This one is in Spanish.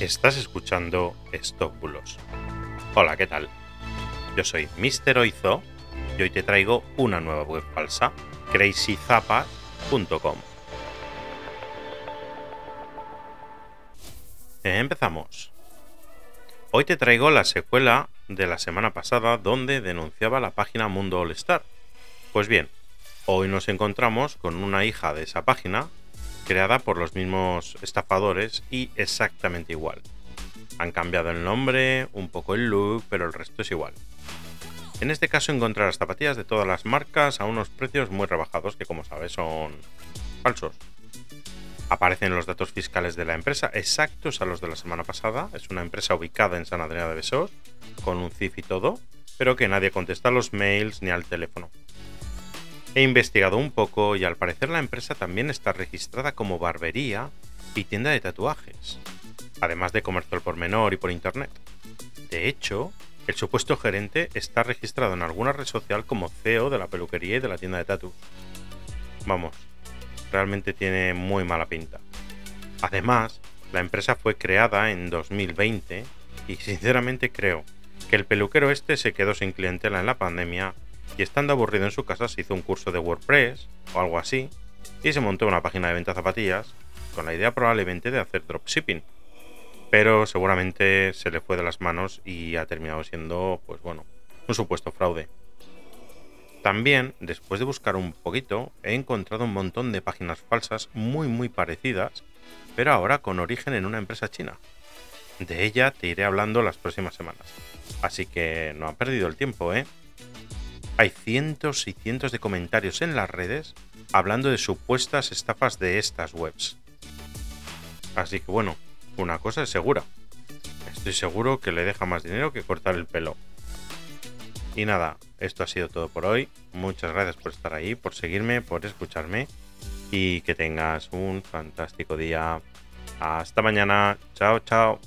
Estás escuchando Stop Bulos. Hola, ¿qué tal? Yo soy Mr. Oizo y hoy te traigo una nueva web falsa, crazyzapas.com. Empezamos. Hoy te traigo la secuela de la semana pasada donde denunciaba la página Mundo All Star. Pues bien, hoy nos encontramos con una hija de esa página creada por los mismos estafadores y exactamente igual. Han cambiado el nombre, un poco el look, pero el resto es igual. En este caso encontrarás zapatillas de todas las marcas a unos precios muy rebajados que como sabes son falsos. Aparecen los datos fiscales de la empresa exactos a los de la semana pasada. Es una empresa ubicada en San Adrián de Besós, con un CIF y todo, pero que nadie contesta a los mails ni al teléfono. He investigado un poco y al parecer la empresa también está registrada como barbería y tienda de tatuajes, además de comercio al por menor y por internet. De hecho, el supuesto gerente está registrado en alguna red social como CEO de la peluquería y de la tienda de tatu. Vamos, realmente tiene muy mala pinta. Además, la empresa fue creada en 2020 y sinceramente creo que el peluquero este se quedó sin clientela en la pandemia y estando aburrido en su casa se hizo un curso de WordPress o algo así y se montó una página de venta zapatillas con la idea probablemente de hacer dropshipping. Pero seguramente se le fue de las manos y ha terminado siendo, pues bueno, un supuesto fraude. También, después de buscar un poquito, he encontrado un montón de páginas falsas muy muy parecidas, pero ahora con origen en una empresa china. De ella te iré hablando las próximas semanas. Así que no han perdido el tiempo, ¿eh? Hay cientos y cientos de comentarios en las redes hablando de supuestas estafas de estas webs. Así que bueno, una cosa es segura. Estoy seguro que le deja más dinero que cortar el pelo. Y nada, esto ha sido todo por hoy. Muchas gracias por estar ahí, por seguirme, por escucharme y que tengas un fantástico día. Hasta mañana. Chao, chao.